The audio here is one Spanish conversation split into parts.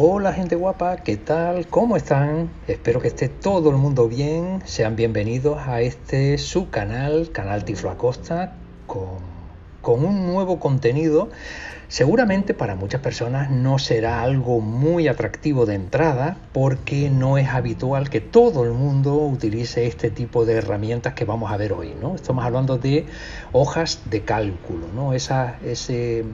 Hola gente guapa, ¿qué tal? ¿Cómo están? Espero que esté todo el mundo bien. Sean bienvenidos a este su canal, Canal Tiflo Acosta, con, con un nuevo contenido. Seguramente para muchas personas no será algo muy atractivo de entrada porque no es habitual que todo el mundo utilice este tipo de herramientas que vamos a ver hoy. ¿no? Estamos hablando de hojas de cálculo, ¿no? Esa, ese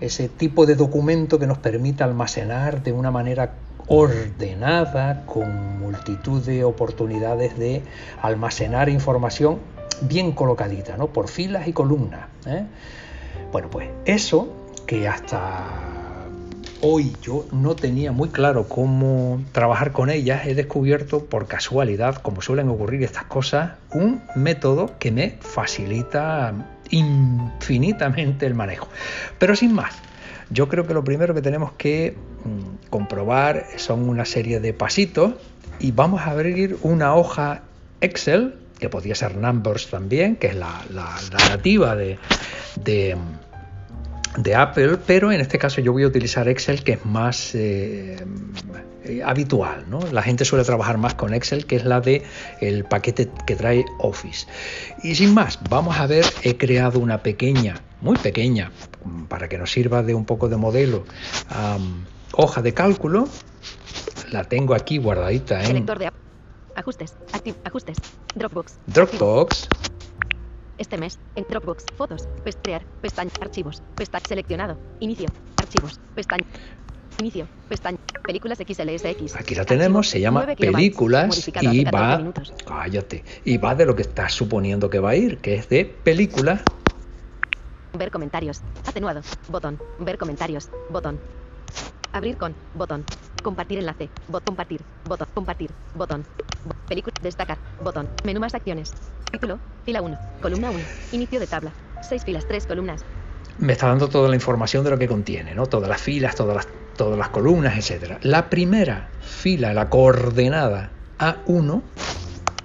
ese tipo de documento que nos permite almacenar de una manera ordenada, con multitud de oportunidades de almacenar información bien colocadita, ¿no? por filas y columnas. ¿eh? Bueno, pues eso que hasta hoy yo no tenía muy claro cómo trabajar con ellas, he descubierto por casualidad, como suelen ocurrir estas cosas, un método que me facilita infinitamente el manejo. Pero sin más, yo creo que lo primero que tenemos que mm, comprobar son una serie de pasitos y vamos a abrir una hoja Excel, que podría ser Numbers también, que es la, nativa de, de Apple, pero en este caso yo voy a utilizar Excel que es más eh, habitual, ¿no? La gente suele trabajar más con Excel, que es la de paquete que trae Office. Y sin más, vamos a ver, he creado una pequeña, muy pequeña, para que nos sirva de un poco de modelo, hoja de cálculo. La tengo aquí guardadita en ajustes, ajustes, Dropbox. Dropbox. Este mes, en Dropbox, fotos, pestaña, pestaña, archivos, pestaña, seleccionado, inicio, archivos, pestaña, inicio, pestaña, películas XLSX. Aquí la tenemos, se llama películas y va, cállate, y va de lo que estás suponiendo que va a ir, que es de película. Ver comentarios, atenuado, botón, ver comentarios, botón, abrir con, botón, compartir enlace, bot, compartir, botón, compartir, botón, película, destacar, botón, menú más acciones, Título, fila 1, columna 1, inicio de tabla, 6 filas, 3 columnas. Me está dando toda la información de lo que contiene, ¿no? Todas las filas, todas las, todas las columnas, etcétera. La primera fila, la coordenada A1,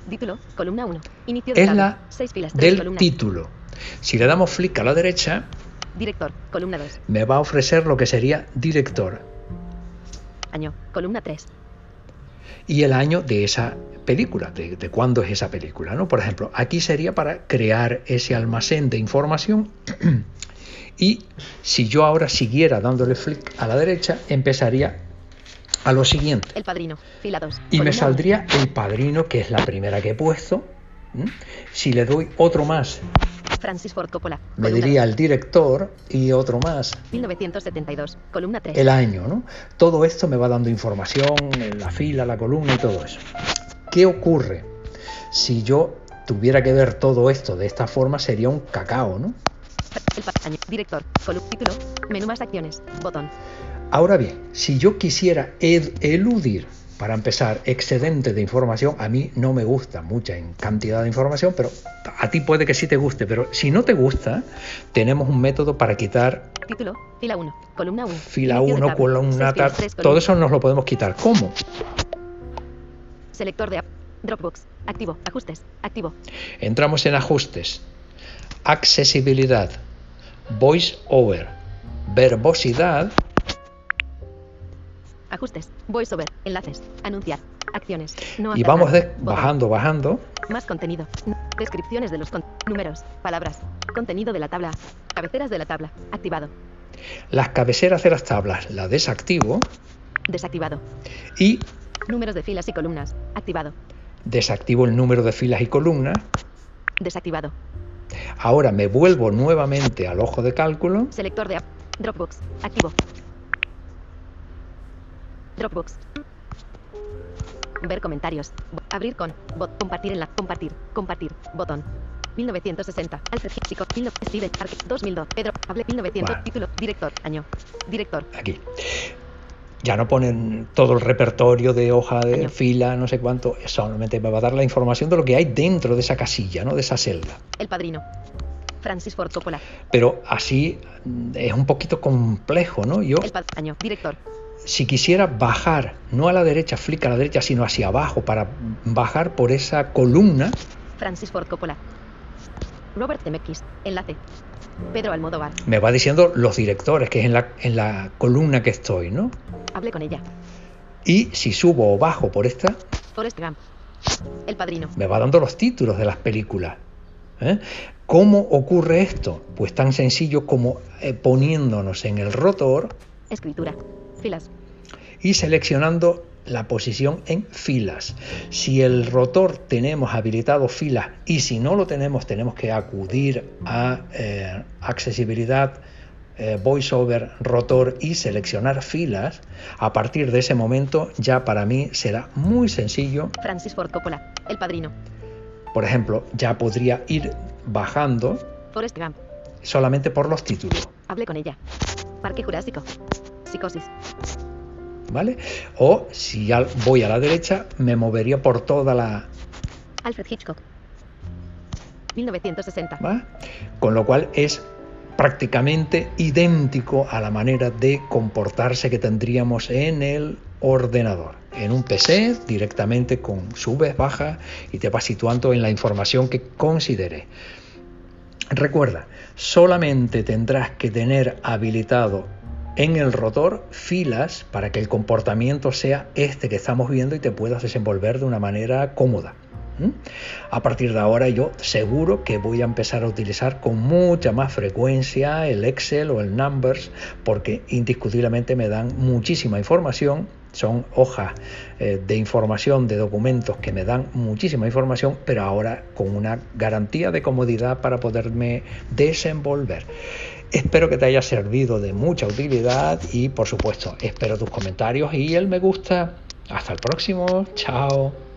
título, columna 1, inicio de es tabla, la 6 filas, 3 del columnas. título. Si le damos flick a la derecha, director, columna 2, me va a ofrecer lo que sería director. Año, columna 3. Y el año de esa película, de, cuándo es esa película. ¿no? Por ejemplo, aquí sería para crear ese almacén de información y si yo ahora siguiera dándole flick a la derecha, empezaría a lo siguiente. El padrino, fila 2. Y me saldría el padrino, que es la primera que he puesto. Si le doy otro más, Francis Ford Coppola. Me diría el director y otro más. 1972, columna 3. El año, ¿no? Todo esto me va dando información, la fila, la columna y todo eso. ¿Qué ocurre? Si yo tuviera que ver todo esto de esta forma, sería un cacao, ¿no? El año, director, columna, título, menú más acciones, botón. Ahora bien, si yo quisiera eludir para empezar, excedente de información. A mí no me gusta mucha en cantidad de información, pero a ti puede que sí te guste. Pero si no te gusta, tenemos un método para quitar. Título, fila 1, columna 1. Fila 1, columna tal. Todo eso nos lo podemos quitar. ¿Cómo? Selector de Dropbox. Activo. Ajustes. Activo. Entramos en ajustes. Accesibilidad. Voice over. Verbosidad Ajustes. VoiceOver. Enlaces. Anunciar. Acciones. No y vamos bajando, bajando. Más contenido. Descripciones de los números. Palabras. Contenido de la tabla. Cabeceras de la tabla. Activado. Las cabeceras de las tablas la desactivo. Desactivado. Y. Números de filas y columnas. Activado. Desactivo el número de filas y columnas. Desactivado. Ahora me vuelvo nuevamente al ojo de cálculo. Selector de Dropbox. Activo. Dropbox. Ver comentarios. Abrir con. Bot. Compartir en la. Compartir. Compartir. Botón. 1960. Alfred Hitchcock. Steven Arke. 2002. Pedro. Hable. 1900. Título. Director. Año. Director. Aquí. Ya no ponen todo el repertorio de hoja de fila, no sé cuánto. Solamente me va a dar la información de lo que hay dentro de esa casilla, ¿no? De esa celda. El padrino. Francis Ford Coppola. Pero así es un poquito complejo, ¿no? Yo. El año. Director si quisiera bajar, no a la derecha, flick a la derecha, sino hacia abajo, para bajar por esa columna. Francis Ford Coppola. Robert Zemeckis. Enlace. Pedro Almodóvar. Me va diciendo los directores, que es en la, en la columna que estoy, ¿no? Hablé con ella. Y si subo o bajo por esta, Forrest Gump. El Padrino. me va dando los títulos de las películas. ¿eh? ¿Cómo ocurre esto? Pues tan sencillo como eh, poniéndonos en el rotor Escritura. Filas. y seleccionando la posición en filas. Si el rotor tenemos habilitado filas y si no lo tenemos tenemos que acudir a eh, accesibilidad eh, voiceover rotor y seleccionar filas, a partir de ese momento ya para mí será muy sencillo. Francis Ford Coppola. El Padrino. Por ejemplo, ya podría ir bajando Forrest Gump. solamente por los títulos. Hablé con ella. Parque Jurásico. Psicosis. ¿Vale? O si ya voy a la derecha, me movería por toda la, Alfred Hitchcock. 1960. ¿va? Con lo cual es prácticamente idéntico a la manera de comportarse que tendríamos en el ordenador. En un PC directamente con subes, bajas y te vas situando en la información que considere. Recuerda, solamente tendrás que tener habilitado en el rotor filas para que el comportamiento sea este que estamos viendo y te puedas desenvolver de una manera cómoda. A partir de ahora yo seguro que voy a empezar a utilizar con mucha más frecuencia el Excel o el Numbers porque indiscutiblemente me dan muchísima información. Son hojas eh, de información, de documentos que me dan muchísima información, pero ahora con una garantía de comodidad para poderme desenvolver. Espero que te haya servido de mucha utilidad y por supuesto espero tus comentarios y el me gusta. Hasta el próximo. Chao.